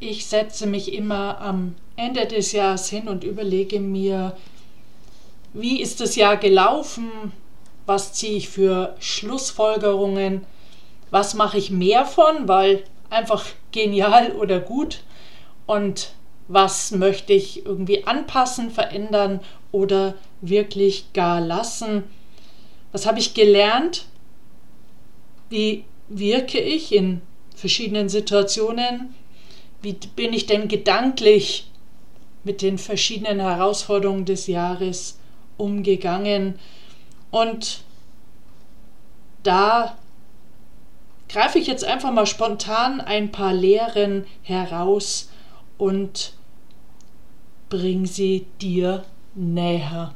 ich setze mich immer am Ende des Jahres hin und überlege mir, wie ist das Jahr gelaufen, was ziehe ich für Schlussfolgerungen, was mache ich mehr von, weil einfach genial oder gut und was möchte ich irgendwie anpassen, verändern oder wirklich gar lassen. Was habe ich gelernt? Wie wirke ich in verschiedenen Situationen? Wie bin ich denn gedanklich mit den verschiedenen Herausforderungen des Jahres umgegangen? Und da greife ich jetzt einfach mal spontan ein paar Lehren heraus und bring sie dir näher.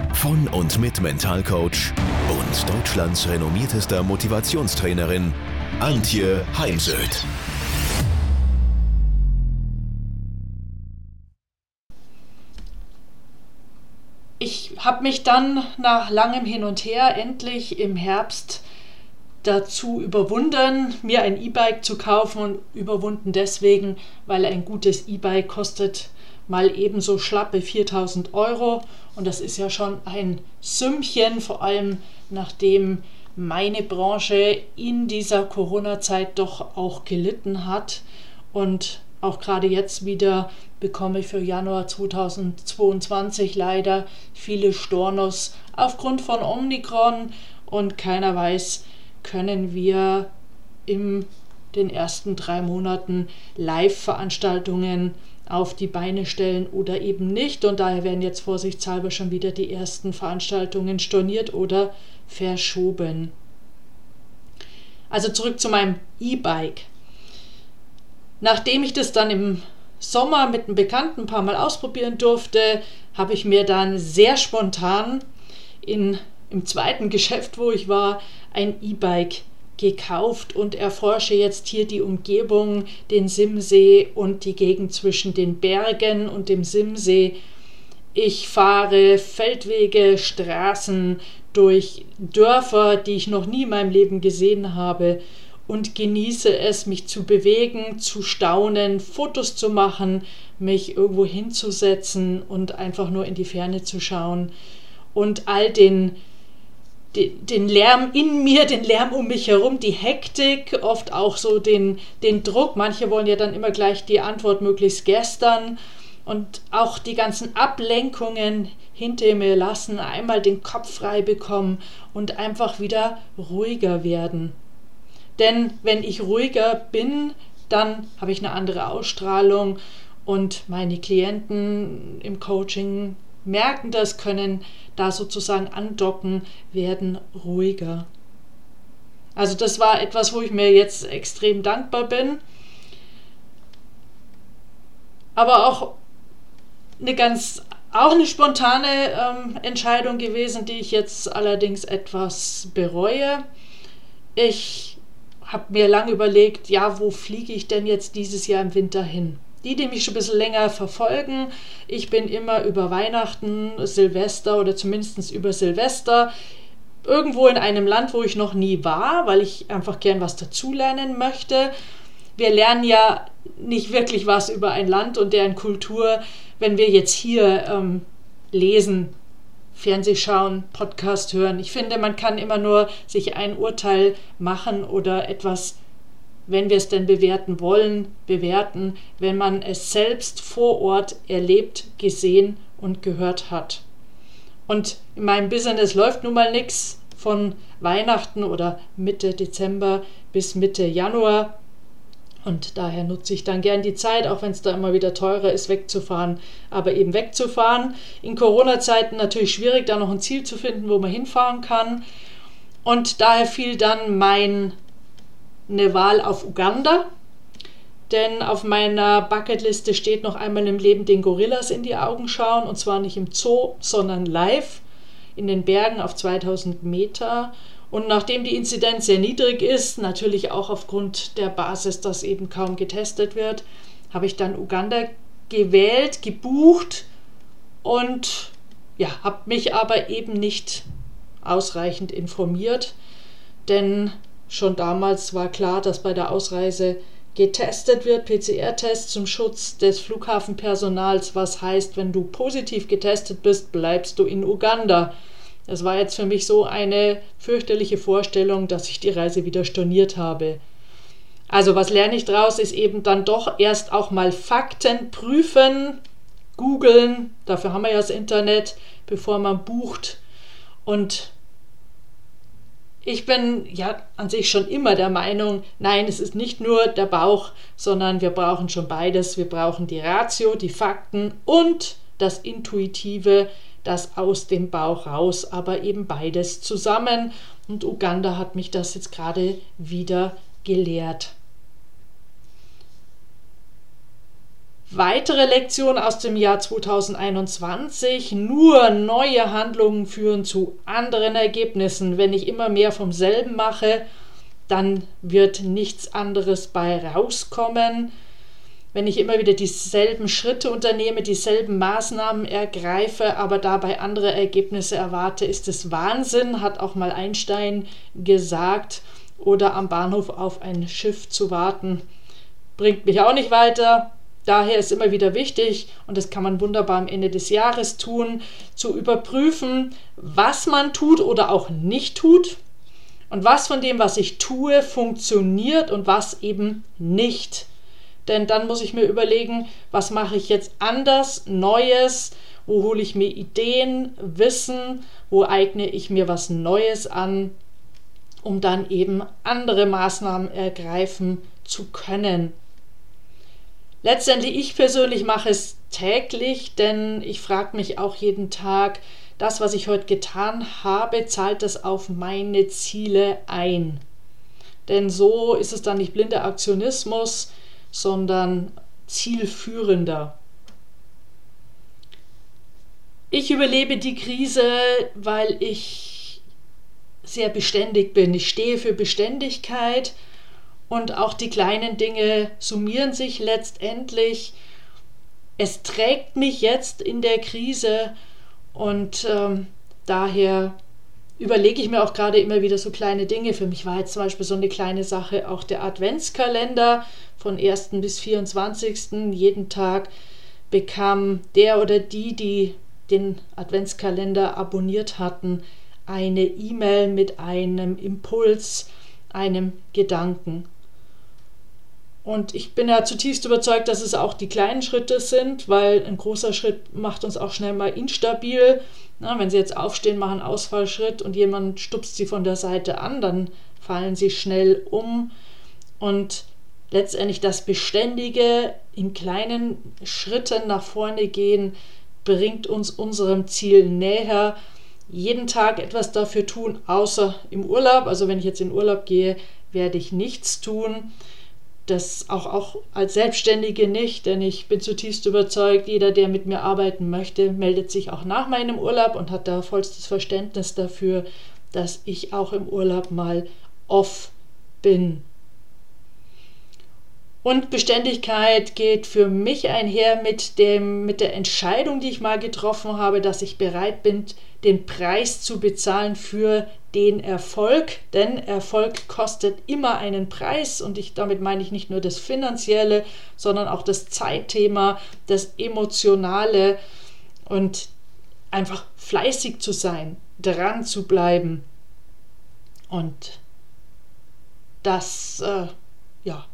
von und mit Mentalcoach und Deutschlands renommiertester Motivationstrainerin Antje Heimsöth. Ich habe mich dann nach langem Hin und Her endlich im Herbst dazu überwunden, mir ein E-Bike zu kaufen und überwunden deswegen, weil ein gutes E-Bike kostet mal ebenso schlappe 4000 Euro. Und das ist ja schon ein Sümmchen, vor allem nachdem meine Branche in dieser Corona-Zeit doch auch gelitten hat. Und auch gerade jetzt wieder bekomme ich für Januar 2022 leider viele Stornos aufgrund von Omikron. Und keiner weiß, können wir in den ersten drei Monaten Live-Veranstaltungen auf die Beine stellen oder eben nicht. Und daher werden jetzt vorsichtshalber schon wieder die ersten Veranstaltungen storniert oder verschoben. Also zurück zu meinem E-Bike. Nachdem ich das dann im Sommer mit einem Bekannten ein paar Mal ausprobieren durfte, habe ich mir dann sehr spontan in, im zweiten Geschäft, wo ich war, ein E-Bike gekauft und erforsche jetzt hier die Umgebung, den Simsee und die Gegend zwischen den Bergen und dem Simsee. Ich fahre Feldwege, Straßen durch Dörfer, die ich noch nie in meinem Leben gesehen habe und genieße es, mich zu bewegen, zu staunen, Fotos zu machen, mich irgendwo hinzusetzen und einfach nur in die Ferne zu schauen und all den, den, Lärm in mir, den Lärm um mich herum, die Hektik, oft auch so den, den Druck. Manche wollen ja dann immer gleich die Antwort möglichst gestern und auch die ganzen Ablenkungen hinter mir lassen, einmal den Kopf frei bekommen und einfach wieder ruhiger werden. Denn wenn ich ruhiger bin, dann habe ich eine andere Ausstrahlung und meine Klienten im Coaching merken das, können da sozusagen andocken, werden ruhiger. Also das war etwas, wo ich mir jetzt extrem dankbar bin. Aber auch eine ganz, auch eine spontane ähm, Entscheidung gewesen, die ich jetzt allerdings etwas bereue. Ich habe mir lange überlegt, ja, wo fliege ich denn jetzt dieses Jahr im Winter hin? Die, die mich schon ein bisschen länger verfolgen, ich bin immer über Weihnachten, Silvester oder zumindest über Silvester irgendwo in einem Land, wo ich noch nie war, weil ich einfach gern was dazulernen möchte. Wir lernen ja nicht wirklich was über ein Land und deren Kultur, wenn wir jetzt hier ähm, lesen, Fernseh schauen, Podcast hören. Ich finde, man kann immer nur sich ein Urteil machen oder etwas, wenn wir es denn bewerten wollen, bewerten, wenn man es selbst vor Ort erlebt, gesehen und gehört hat. Und in meinem Business läuft nun mal nichts von Weihnachten oder Mitte Dezember bis Mitte Januar. Und daher nutze ich dann gern die Zeit, auch wenn es da immer wieder teurer ist, wegzufahren, aber eben wegzufahren. In Corona-Zeiten natürlich schwierig, da noch ein Ziel zu finden, wo man hinfahren kann. Und daher fiel dann meine Wahl auf Uganda. Denn auf meiner Bucketliste steht noch einmal im Leben den Gorillas in die Augen schauen. Und zwar nicht im Zoo, sondern live in den Bergen auf 2000 Meter. Und nachdem die Inzidenz sehr niedrig ist, natürlich auch aufgrund der Basis, dass eben kaum getestet wird, habe ich dann Uganda gewählt, gebucht und ja, habe mich aber eben nicht ausreichend informiert, denn schon damals war klar, dass bei der Ausreise getestet wird, PCR-Test zum Schutz des Flughafenpersonals, was heißt, wenn du positiv getestet bist, bleibst du in Uganda. Das war jetzt für mich so eine fürchterliche Vorstellung, dass ich die Reise wieder storniert habe. Also was lerne ich daraus, ist eben dann doch erst auch mal Fakten prüfen, googeln, dafür haben wir ja das Internet, bevor man bucht. Und ich bin ja an sich schon immer der Meinung, nein, es ist nicht nur der Bauch, sondern wir brauchen schon beides. Wir brauchen die Ratio, die Fakten und das Intuitive, das aus dem Bauch raus, aber eben beides zusammen. Und Uganda hat mich das jetzt gerade wieder gelehrt. Weitere Lektion aus dem Jahr 2021. Nur neue Handlungen führen zu anderen Ergebnissen. Wenn ich immer mehr vom selben mache, dann wird nichts anderes bei rauskommen. Wenn ich immer wieder dieselben Schritte unternehme, dieselben Maßnahmen ergreife, aber dabei andere Ergebnisse erwarte, ist es Wahnsinn, hat auch mal Einstein gesagt. Oder am Bahnhof auf ein Schiff zu warten, bringt mich auch nicht weiter Daher ist immer wieder wichtig, und das kann man wunderbar am Ende des Jahres tun, zu überprüfen, was man tut oder auch nicht tut und was von dem, was ich tue, funktioniert und was eben nicht. Denn dann muss ich mir überlegen, was mache ich jetzt anders, Neues, wo hole ich mir Ideen, Wissen, wo eigne ich mir was Neues an, um dann eben andere Maßnahmen ergreifen zu können. Letztendlich, ich persönlich mache es täglich, denn ich frage mich auch jeden Tag, das, was ich heute getan habe, zahlt das auf meine Ziele ein? Denn so ist es dann nicht blinder Aktionismus, sondern zielführender. Ich überlebe die Krise, weil ich sehr beständig bin. Ich stehe für Beständigkeit und auch die kleinen Dinge summieren sich letztendlich. Es trägt mich jetzt in der Krise und ähm, daher überlege ich mir auch gerade immer wieder so kleine Dinge. Für mich war jetzt zum Beispiel so eine kleine Sache auch der Adventskalender von 1. bis 24. Jeden Tag bekam der oder die, die den Adventskalender abonniert hatten, eine E-Mail mit einem Impuls, einem Gedanken. Und ich bin ja zutiefst überzeugt, dass es auch die kleinen Schritte sind, weil ein großer Schritt macht uns auch schnell mal instabil. Na, wenn sie jetzt aufstehen, machen einen Ausfallschritt und jemand stupst sie von der Seite an, dann fallen sie schnell um. Und letztendlich das Beständige in kleinen Schritten nach vorne gehen, bringt uns unserem Ziel näher. Jeden Tag etwas dafür tun, außer im Urlaub. Also wenn ich jetzt in Urlaub gehe, werde ich nichts tun das auch, auch als Selbstständige nicht, denn ich bin zutiefst überzeugt, jeder, der mit mir arbeiten möchte, meldet sich auch nach meinem Urlaub und hat da vollstes Verständnis dafür, dass ich auch im Urlaub mal off bin. Und Beständigkeit geht für mich einher mit, dem, mit der Entscheidung, die ich mal getroffen habe, dass ich bereit bin, den Preis zu bezahlen für den Erfolg, denn Erfolg kostet immer einen Preis und ich damit meine ich nicht nur das finanzielle, sondern auch das Zeitthema, das emotionale und einfach fleißig zu sein, dran zu bleiben und das äh, ja,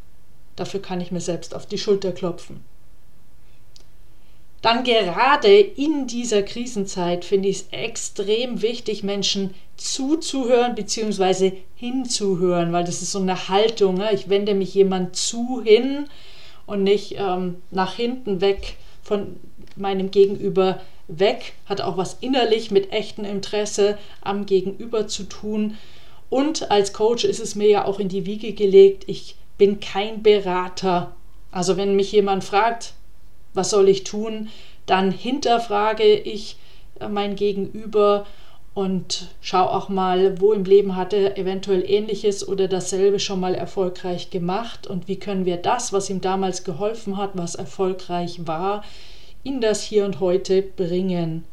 dafür kann ich mir selbst auf die Schulter klopfen. Dann gerade in dieser Krisenzeit finde ich es extrem wichtig, Menschen zuzuhören bzw. hinzuhören, weil das ist so eine Haltung. Ne? Ich wende mich jemand zu hin und nicht ähm, nach hinten weg von meinem Gegenüber weg. Hat auch was innerlich mit echtem Interesse am Gegenüber zu tun. Und als Coach ist es mir ja auch in die Wiege gelegt, ich bin kein Berater. Also wenn mich jemand fragt, was soll ich tun, dann hinterfrage ich äh, mein Gegenüber und schau auch mal, wo im Leben hat er eventuell ähnliches oder dasselbe schon mal erfolgreich gemacht und wie können wir das, was ihm damals geholfen hat, was erfolgreich war, in das Hier und Heute bringen.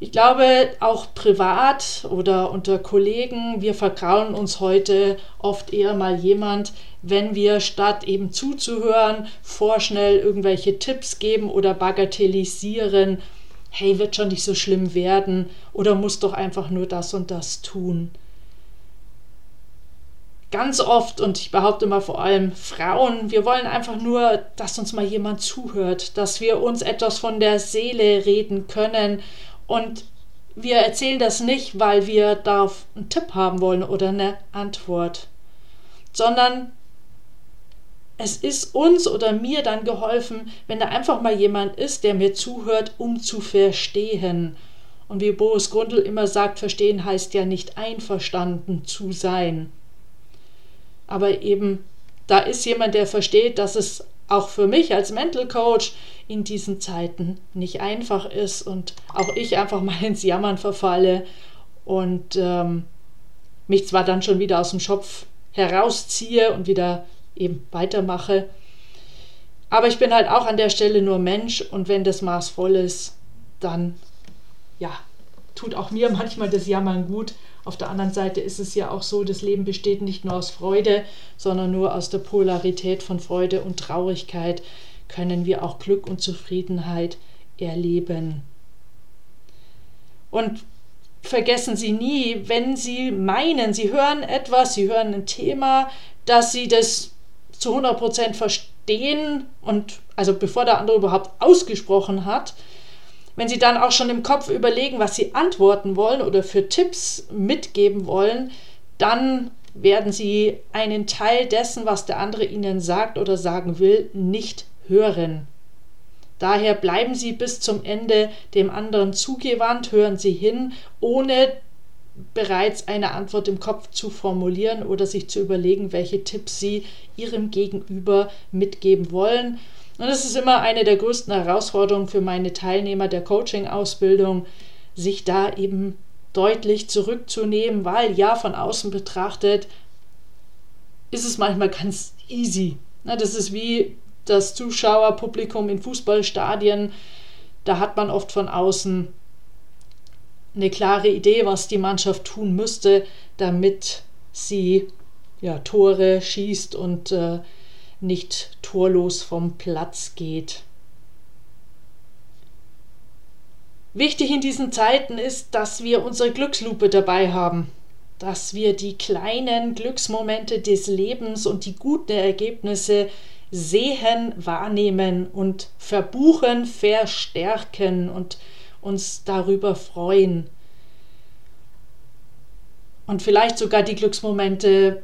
Ich glaube, auch privat oder unter Kollegen, wir vertrauen uns heute oft eher mal jemand, wenn wir statt eben zuzuhören, vorschnell irgendwelche Tipps geben oder bagatellisieren, hey, wird schon nicht so schlimm werden oder muss doch einfach nur das und das tun. Ganz oft, und ich behaupte mal vor allem Frauen, wir wollen einfach nur, dass uns mal jemand zuhört, dass wir uns etwas von der Seele reden können und wir erzählen das nicht, weil wir darauf einen Tipp haben wollen oder eine Antwort, sondern es ist uns oder mir dann geholfen, wenn da einfach mal jemand ist, der mir zuhört, um zu verstehen. Und wie Boris Grundl immer sagt, verstehen heißt ja nicht einverstanden zu sein. Aber eben, da ist jemand, der versteht, dass es auch für mich als Mental Coach in diesen Zeiten nicht einfach ist und auch ich einfach mal ins Jammern verfalle und ähm, mich zwar dann schon wieder aus dem Schopf herausziehe und wieder eben weitermache, aber ich bin halt auch an der Stelle nur Mensch und wenn das Maß voll ist, dann ja, tut auch mir manchmal das Jammern gut. Auf der anderen Seite ist es ja auch so, das Leben besteht nicht nur aus Freude, sondern nur aus der Polarität von Freude und Traurigkeit können wir auch Glück und Zufriedenheit erleben. Und vergessen Sie nie, wenn Sie meinen, Sie hören etwas, Sie hören ein Thema, dass Sie das zu 100% verstehen und also bevor der andere überhaupt ausgesprochen hat, wenn Sie dann auch schon im Kopf überlegen, was Sie antworten wollen oder für Tipps mitgeben wollen, dann werden Sie einen Teil dessen, was der andere Ihnen sagt oder sagen will, nicht hören. Daher bleiben Sie bis zum Ende dem anderen zugewandt, hören Sie hin, ohne bereits eine Antwort im Kopf zu formulieren oder sich zu überlegen, welche Tipps Sie Ihrem Gegenüber mitgeben wollen. Und das ist immer eine der größten Herausforderungen für meine Teilnehmer der Coaching-Ausbildung, sich da eben deutlich zurückzunehmen, weil ja, von außen betrachtet ist es manchmal ganz easy. Das ist wie das Zuschauerpublikum in Fußballstadien, da hat man oft von außen eine klare Idee, was die Mannschaft tun müsste, damit sie ja, Tore schießt und äh, nicht torlos vom Platz geht. Wichtig in diesen Zeiten ist, dass wir unsere Glückslupe dabei haben, dass wir die kleinen Glücksmomente des Lebens und die guten Ergebnisse sehen, wahrnehmen und verbuchen, verstärken und uns darüber freuen. Und vielleicht sogar die Glücksmomente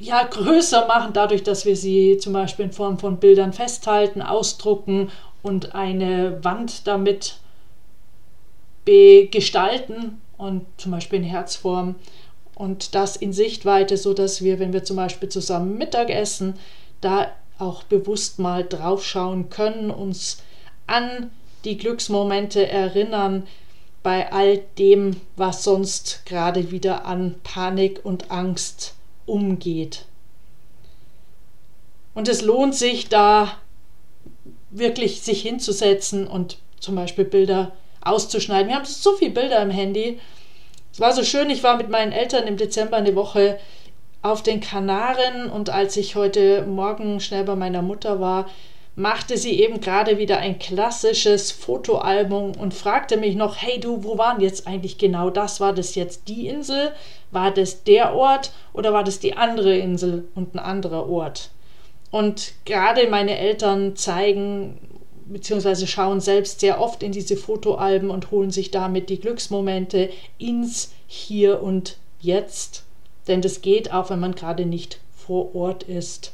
ja, größer machen, dadurch, dass wir sie zum Beispiel in Form von Bildern festhalten, ausdrucken und eine Wand damit gestalten und zum Beispiel in Herzform und das in Sichtweite, so dass wir, wenn wir zum Beispiel zusammen Mittag essen, da auch bewusst mal draufschauen können, uns an die Glücksmomente erinnern bei all dem, was sonst gerade wieder an Panik und Angst umgeht. Und es lohnt sich da wirklich sich hinzusetzen und zum Beispiel Bilder auszuschneiden. Wir haben so viele Bilder im Handy. Es war so schön, ich war mit meinen Eltern im Dezember eine Woche auf den Kanaren und als ich heute Morgen schnell bei meiner Mutter war, machte sie eben gerade wieder ein klassisches Fotoalbum und fragte mich noch, hey du, wo waren jetzt eigentlich genau das? War das jetzt die Insel? War das der Ort oder war das die andere Insel und ein anderer Ort? Und gerade meine Eltern zeigen bzw. schauen selbst sehr oft in diese Fotoalben und holen sich damit die Glücksmomente ins Hier und Jetzt denn das geht auch, wenn man gerade nicht vor Ort ist.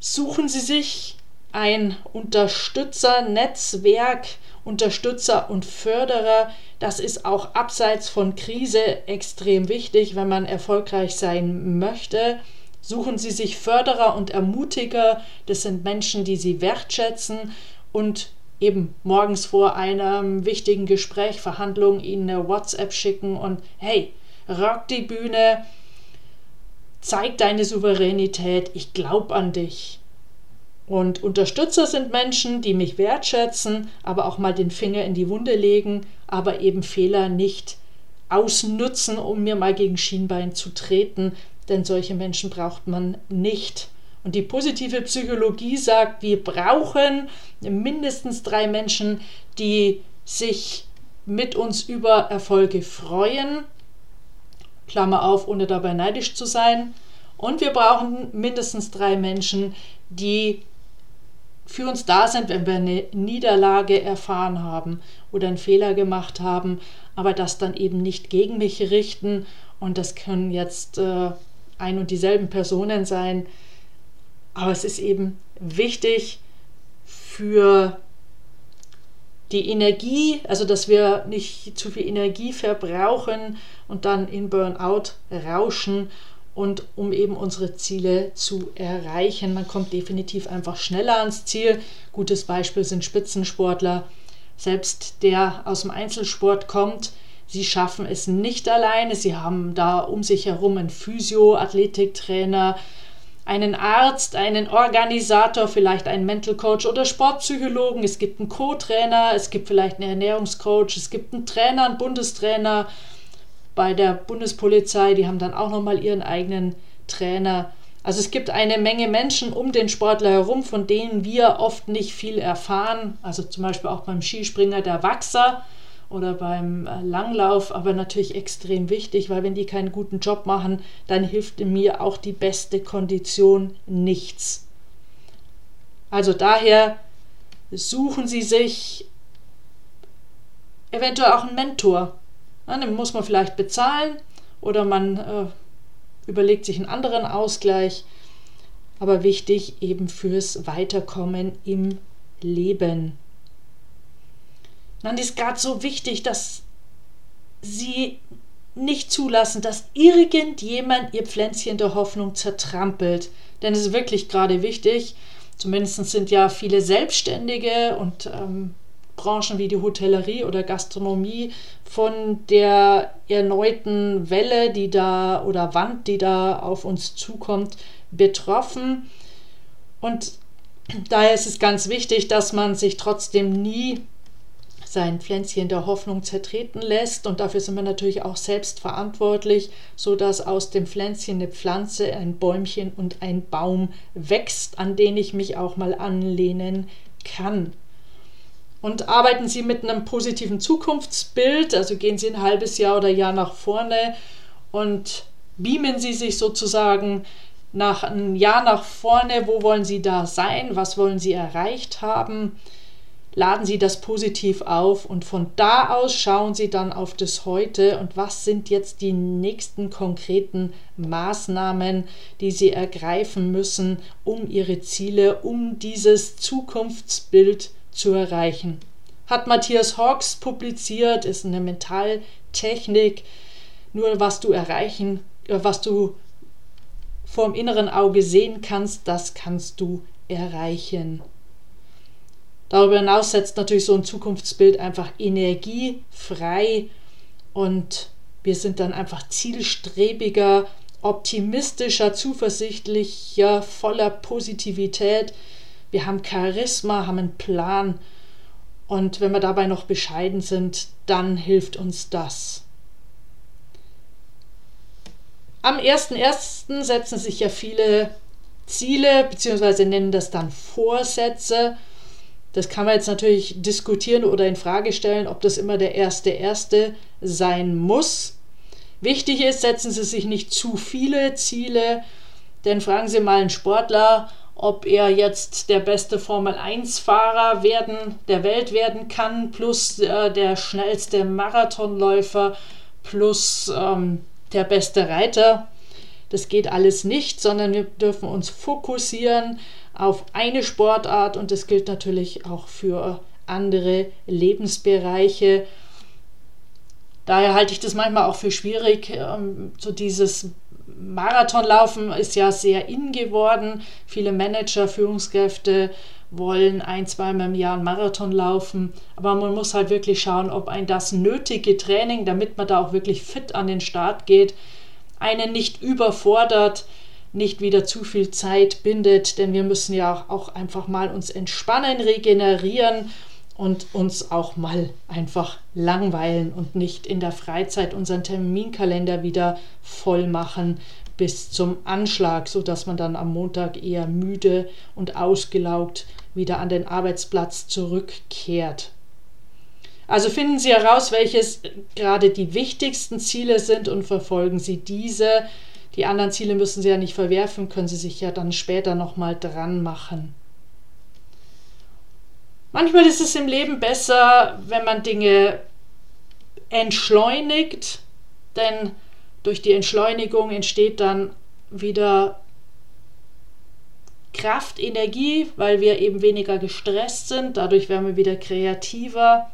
Suchen Sie sich ein Unterstützernetzwerk, Unterstützer und Förderer. Das ist auch abseits von Krise extrem wichtig, wenn man erfolgreich sein möchte. Suchen Sie sich Förderer und Ermutiger. Das sind Menschen, die Sie wertschätzen und eben morgens vor einem wichtigen Gespräch, Verhandlung Ihnen eine WhatsApp schicken und hey, rock die Bühne, zeig deine Souveränität, ich glaube an dich. Und Unterstützer sind Menschen, die mich wertschätzen, aber auch mal den Finger in die Wunde legen, aber eben Fehler nicht ausnutzen, um mir mal gegen Schienbein zu treten, denn solche Menschen braucht man nicht. Und die positive Psychologie sagt, wir brauchen mindestens drei Menschen, die sich mit uns über Erfolge freuen. Klammer auf, ohne dabei neidisch zu sein. Und wir brauchen mindestens drei Menschen, die für uns da sind, wenn wir eine Niederlage erfahren haben oder einen Fehler gemacht haben, aber das dann eben nicht gegen mich richten. Und das können jetzt äh, ein und dieselben Personen sein. Aber es ist eben wichtig für die Energie, also dass wir nicht zu viel Energie verbrauchen und dann in Burnout rauschen und um eben unsere Ziele zu erreichen. Man kommt definitiv einfach schneller ans Ziel. Gutes Beispiel sind Spitzensportler. Selbst der aus dem Einzelsport kommt, sie schaffen es nicht alleine. Sie haben da um sich herum einen Physio, Athletiktrainer, einen Arzt, einen Organisator, vielleicht einen Mental Coach oder Sportpsychologen. Es gibt einen Co-Trainer, es gibt vielleicht einen Ernährungscoach, es gibt einen Trainer, einen Bundestrainer bei der Bundespolizei, die haben dann auch nochmal ihren eigenen Trainer. Also es gibt eine Menge Menschen um den Sportler herum, von denen wir oft nicht viel erfahren. Also zum Beispiel auch beim Skispringer der Wachser oder beim äh, Langlauf, aber natürlich extrem wichtig, weil wenn die keinen guten Job machen, dann hilft mir auch die beste Kondition nichts. Also daher suchen Sie sich eventuell auch einen Mentor. Den muss man vielleicht bezahlen oder man äh, überlegt sich einen anderen Ausgleich. Aber wichtig eben fürs Weiterkommen im Leben. Dann ist gerade so wichtig, dass sie nicht zulassen, dass irgendjemand ihr Pflänzchen der Hoffnung zertrampelt. Denn es ist wirklich gerade wichtig. Zumindest sind ja viele Selbstständige und ähm, Branchen wie die Hotellerie oder Gastronomie von der erneuten Welle, die da oder Wand, die da auf uns zukommt, betroffen. Und daher ist es ganz wichtig, dass man sich trotzdem nie sein Pflänzchen der Hoffnung zertreten lässt. Und dafür sind wir natürlich auch selbst verantwortlich, sodass aus dem Pflänzchen eine Pflanze, ein Bäumchen und ein Baum wächst, an den ich mich auch mal anlehnen kann. Und arbeiten Sie mit einem positiven Zukunftsbild, also gehen Sie ein halbes Jahr oder Jahr nach vorne und beamen Sie sich sozusagen nach einem Jahr nach vorne, wo wollen Sie da sein, was wollen Sie erreicht haben. Laden Sie das positiv auf und von da aus schauen Sie dann auf das Heute und was sind jetzt die nächsten konkreten Maßnahmen, die Sie ergreifen müssen, um Ihre Ziele, um dieses Zukunftsbild zu erreichen. Hat Matthias Hawks publiziert, ist eine Mentaltechnik. Nur was du erreichen, äh, was du vorm inneren Auge sehen kannst, das kannst du erreichen. Darüber hinaus setzt natürlich so ein Zukunftsbild einfach Energie frei und wir sind dann einfach zielstrebiger, optimistischer, zuversichtlicher, voller Positivität wir haben Charisma, haben einen Plan und wenn wir dabei noch bescheiden sind, dann hilft uns das. Am 1.1. setzen sich ja viele Ziele, beziehungsweise nennen das dann Vorsätze. Das kann man jetzt natürlich diskutieren oder in Frage stellen, ob das immer der erste erste sein muss. Wichtig ist, setzen Sie sich nicht zu viele Ziele, denn fragen Sie mal einen Sportler, ob er jetzt der beste Formel-1-Fahrer werden, der Welt werden kann, plus äh, der schnellste Marathonläufer, plus ähm, der beste Reiter. Das geht alles nicht, sondern wir dürfen uns fokussieren auf eine Sportart und das gilt natürlich auch für andere Lebensbereiche. Daher halte ich das manchmal auch für schwierig. Ähm, so dieses Marathonlaufen ist ja sehr in geworden. Viele Manager, Führungskräfte wollen ein, zweimal im Jahr einen Marathon laufen. Aber man muss halt wirklich schauen, ob ein das nötige Training, damit man da auch wirklich fit an den Start geht, einen nicht überfordert, nicht wieder zu viel Zeit bindet, denn wir müssen ja auch einfach mal uns entspannen, regenerieren und uns auch mal einfach langweilen und nicht in der Freizeit unseren Terminkalender wieder voll machen bis zum Anschlag, sodass man dann am Montag eher müde und ausgelaugt wieder an den Arbeitsplatz zurückkehrt. Also finden Sie heraus, welches gerade die wichtigsten Ziele sind und verfolgen Sie diese. Die anderen Ziele müssen Sie ja nicht verwerfen, können Sie sich ja dann später nochmal dran machen. Manchmal ist es im Leben besser, wenn man Dinge entschleunigt, denn durch die Entschleunigung entsteht dann wieder Kraft, Energie, weil wir eben weniger gestresst sind. Dadurch werden wir wieder kreativer.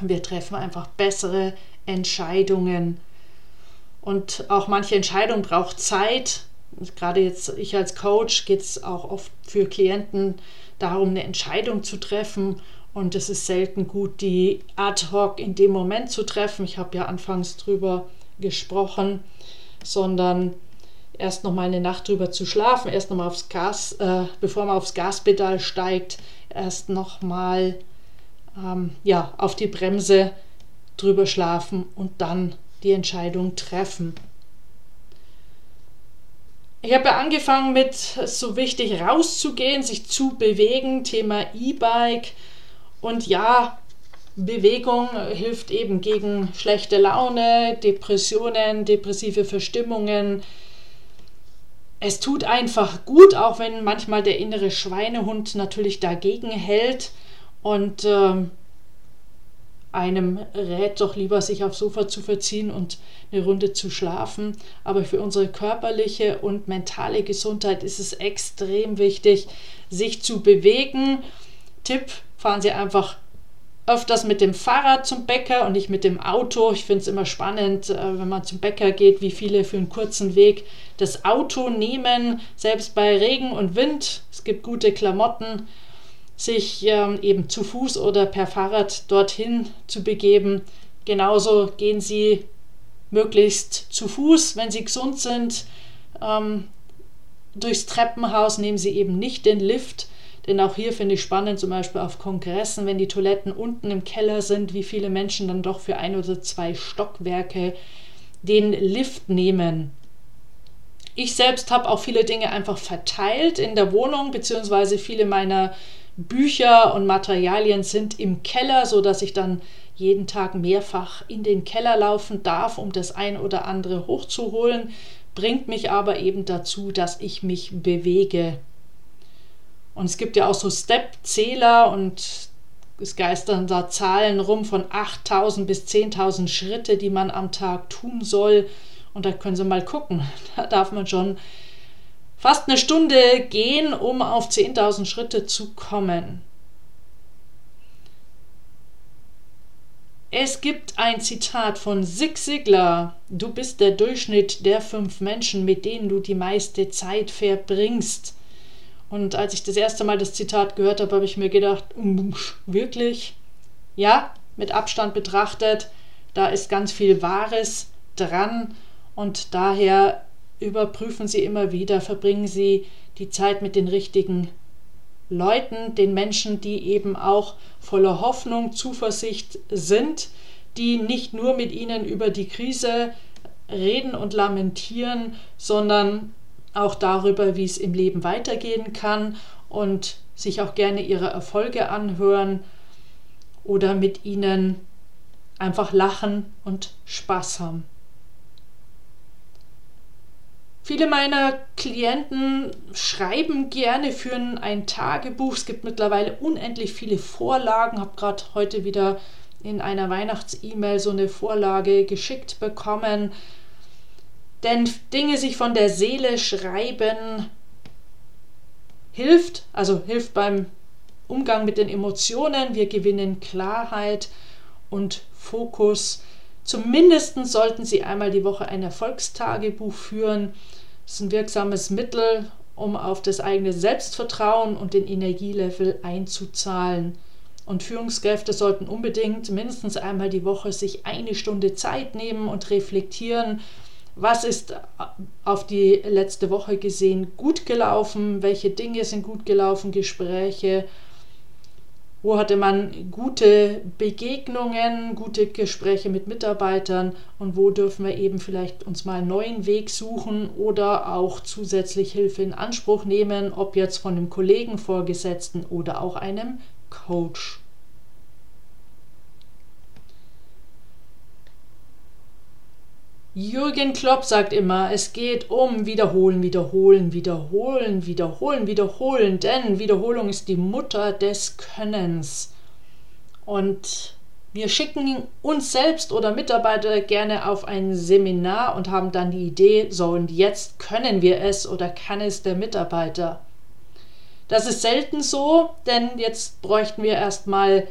Wir treffen einfach bessere Entscheidungen. Und auch manche Entscheidung braucht Zeit. Gerade jetzt ich als Coach geht es auch oft für Klienten darum, eine Entscheidung zu treffen. Und es ist selten gut, die ad hoc in dem Moment zu treffen. Ich habe ja anfangs drüber gesprochen, sondern erst noch mal eine Nacht drüber zu schlafen, erst noch mal aufs Gas, äh, bevor man aufs Gaspedal steigt, erst noch mal ähm, ja, auf die Bremse drüber schlafen und dann die Entscheidung treffen. Ich habe angefangen mit so wichtig rauszugehen, sich zu bewegen, Thema E-Bike. Und ja, Bewegung hilft eben gegen schlechte Laune, Depressionen, depressive Verstimmungen. Es tut einfach gut, auch wenn manchmal der innere Schweinehund natürlich dagegen hält und äh, einem rät doch lieber, sich aufs Sofa zu verziehen und eine Runde zu schlafen. Aber für unsere körperliche und mentale Gesundheit ist es extrem wichtig, sich zu bewegen. Tipp, fahren Sie einfach öfters mit dem Fahrrad zum Bäcker und nicht mit dem Auto. Ich finde es immer spannend, äh, wenn man zum Bäcker geht, wie viele für einen kurzen Weg das Auto nehmen, selbst bei Regen und Wind. Es gibt gute Klamotten sich ähm, eben zu Fuß oder per Fahrrad dorthin zu begeben. Genauso gehen Sie möglichst zu Fuß, wenn Sie gesund sind. Ähm, durchs Treppenhaus nehmen Sie eben nicht den Lift, denn auch hier finde ich spannend, zum Beispiel auf Kongressen, wenn die Toiletten unten im Keller sind, wie viele Menschen dann doch für ein oder zwei Stockwerke den Lift nehmen. Ich selbst habe auch viele Dinge einfach verteilt in der Wohnung, beziehungsweise viele meiner Bücher und Materialien sind im Keller, so dass ich dann jeden Tag mehrfach in den Keller laufen darf, um das ein oder andere hochzuholen, bringt mich aber eben dazu, dass ich mich bewege. Und es gibt ja auch so Step-Zähler und es geistern da Zahlen rum von 8000 bis 10.000 Schritte, die man am Tag tun soll. Und da können Sie mal gucken. Da darf man schon fast eine Stunde gehen, um auf 10.000 Schritte zu kommen. Es gibt ein Zitat von Zig Ziglar. Du bist der Durchschnitt der fünf Menschen, mit denen du die meiste Zeit verbringst. Und als ich das erste Mal das Zitat gehört habe, habe ich mir gedacht, wirklich? Ja, mit Abstand betrachtet, da ist ganz viel Wahres dran und daher überprüfen Sie immer wieder, verbringen Sie die Zeit mit den richtigen Leuten, den Menschen, die eben auch voller Hoffnung, Zuversicht sind, die nicht nur mit Ihnen über die Krise reden und lamentieren, sondern auch darüber, wie es im Leben weitergehen kann und sich auch gerne ihre Erfolge anhören oder mit ihnen einfach lachen und Spaß haben. Viele meiner Klienten schreiben gerne, führen ein Tagebuch. Es gibt mittlerweile unendlich viele Vorlagen. Ich Habe gerade heute wieder in einer Weihnachts-E-Mail so eine Vorlage geschickt bekommen. Denn Dinge sich von der Seele schreiben hilft, also hilft beim Umgang mit den Emotionen. Wir gewinnen Klarheit und Fokus. Zumindest sollten Sie einmal die Woche ein Erfolgstagebuch führen. Ist ein wirksames Mittel, um auf das eigene Selbstvertrauen und den Energielevel einzuzahlen. Und Führungskräfte sollten unbedingt mindestens einmal die Woche sich eine Stunde Zeit nehmen und reflektieren, was ist auf die letzte Woche gesehen gut gelaufen, welche Dinge sind gut gelaufen, Gespräche, wo hatte man gute Begegnungen, gute Gespräche mit Mitarbeitern und wo dürfen wir eben vielleicht uns mal einen neuen Weg suchen oder auch zusätzlich Hilfe in Anspruch nehmen, ob jetzt von einem Kollegen, Vorgesetzten oder auch einem Coach. Jürgen Klopp sagt immer, es geht um Wiederholen, Wiederholen, Wiederholen, Wiederholen, Wiederholen, denn Wiederholung ist die Mutter des Könnens. Und wir schicken uns selbst oder Mitarbeiter gerne auf ein Seminar und haben dann die Idee, so und jetzt können wir es oder kann es der Mitarbeiter. Das ist selten so, denn jetzt bräuchten wir erstmal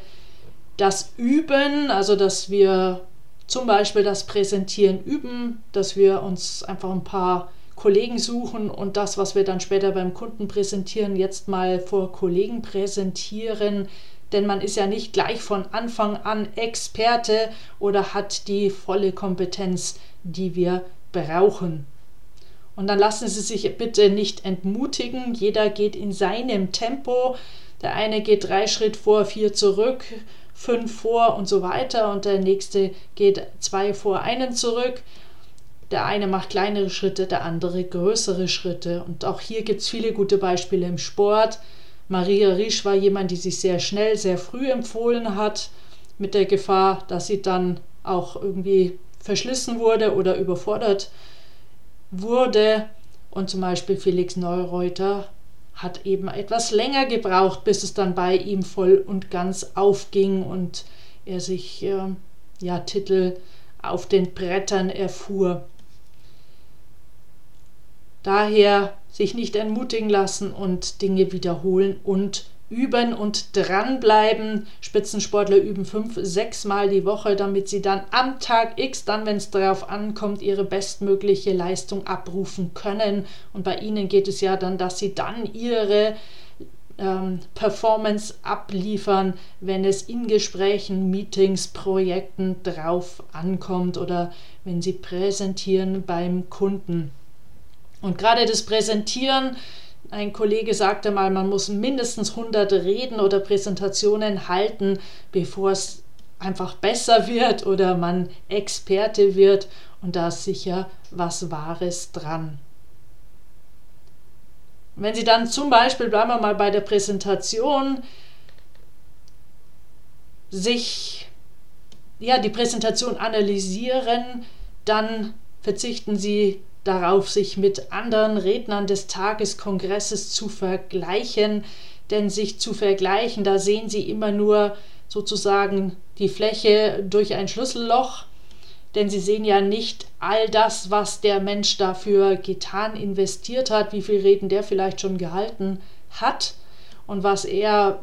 das Üben, also dass wir zum Beispiel das Präsentieren üben, dass wir uns einfach ein paar Kollegen suchen und das, was wir dann später beim Kunden präsentieren, jetzt mal vor Kollegen präsentieren. Denn man ist ja nicht gleich von Anfang an Experte oder hat die volle Kompetenz, die wir brauchen. Und dann lassen Sie sich bitte nicht entmutigen. Jeder geht in seinem Tempo. Der eine geht drei Schritt vor, vier zurück fünf vor und so weiter und der nächste geht zwei vor einen zurück. Der eine macht kleinere Schritte, der andere größere Schritte. Und auch hier gibt es viele gute Beispiele im Sport. Maria Riesch war jemand, die sich sehr schnell, sehr früh empfohlen hat, mit der Gefahr, dass sie dann auch irgendwie verschlissen wurde oder überfordert wurde. Und zum Beispiel Felix Neureuter hat eben etwas länger gebraucht, bis es dann bei ihm voll und ganz aufging und er sich äh, ja Titel auf den Brettern erfuhr. Daher sich nicht entmutigen lassen und Dinge wiederholen und üben und dranbleiben. Spitzensportler üben fünf, sechs Mal die Woche, damit sie dann am Tag X, dann wenn es darauf ankommt, ihre bestmögliche Leistung abrufen können. Und bei ihnen geht es ja dann, dass sie dann ihre ähm, Performance abliefern, wenn es in Gesprächen, Meetings, Projekten drauf ankommt oder wenn sie präsentieren beim Kunden. Und gerade das Präsentieren ein Kollege sagte mal, man muss mindestens 100 Reden oder Präsentationen halten, bevor es einfach besser wird oder man Experte wird. Und da ist sicher was Wahres dran. Wenn Sie dann zum Beispiel, bleiben wir mal bei der Präsentation, sich ja, die Präsentation analysieren, dann verzichten Sie darauf, sich mit anderen Rednern des Tageskongresses zu vergleichen, denn sich zu vergleichen, da sehen Sie immer nur sozusagen die Fläche durch ein Schlüsselloch, denn Sie sehen ja nicht all das, was der Mensch dafür getan, investiert hat, wie viel Reden der vielleicht schon gehalten hat und was er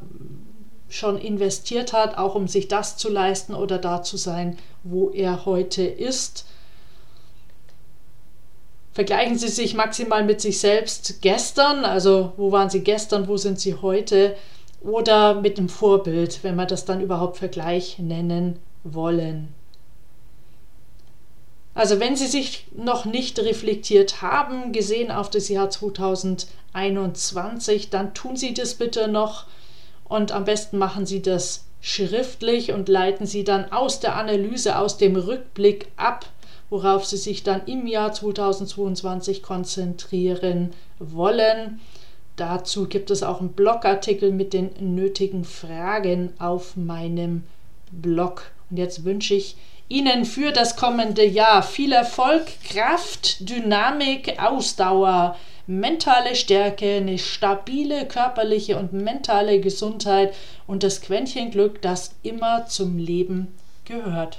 schon investiert hat, auch um sich das zu leisten oder da zu sein, wo er heute ist. Vergleichen Sie sich maximal mit sich selbst gestern, also wo waren Sie gestern, wo sind Sie heute, oder mit dem Vorbild, wenn wir das dann überhaupt Vergleich nennen wollen. Also wenn Sie sich noch nicht reflektiert haben, gesehen auf das Jahr 2021, dann tun Sie das bitte noch und am besten machen Sie das schriftlich und leiten Sie dann aus der Analyse, aus dem Rückblick ab, worauf sie sich dann im Jahr 2022 konzentrieren wollen. Dazu gibt es auch einen Blogartikel mit den nötigen Fragen auf meinem Blog. Und jetzt wünsche ich Ihnen für das kommende Jahr viel Erfolg, Kraft, Dynamik, Ausdauer, mentale Stärke, eine stabile körperliche und mentale Gesundheit und das Quäntchen Glück, das immer zum Leben gehört.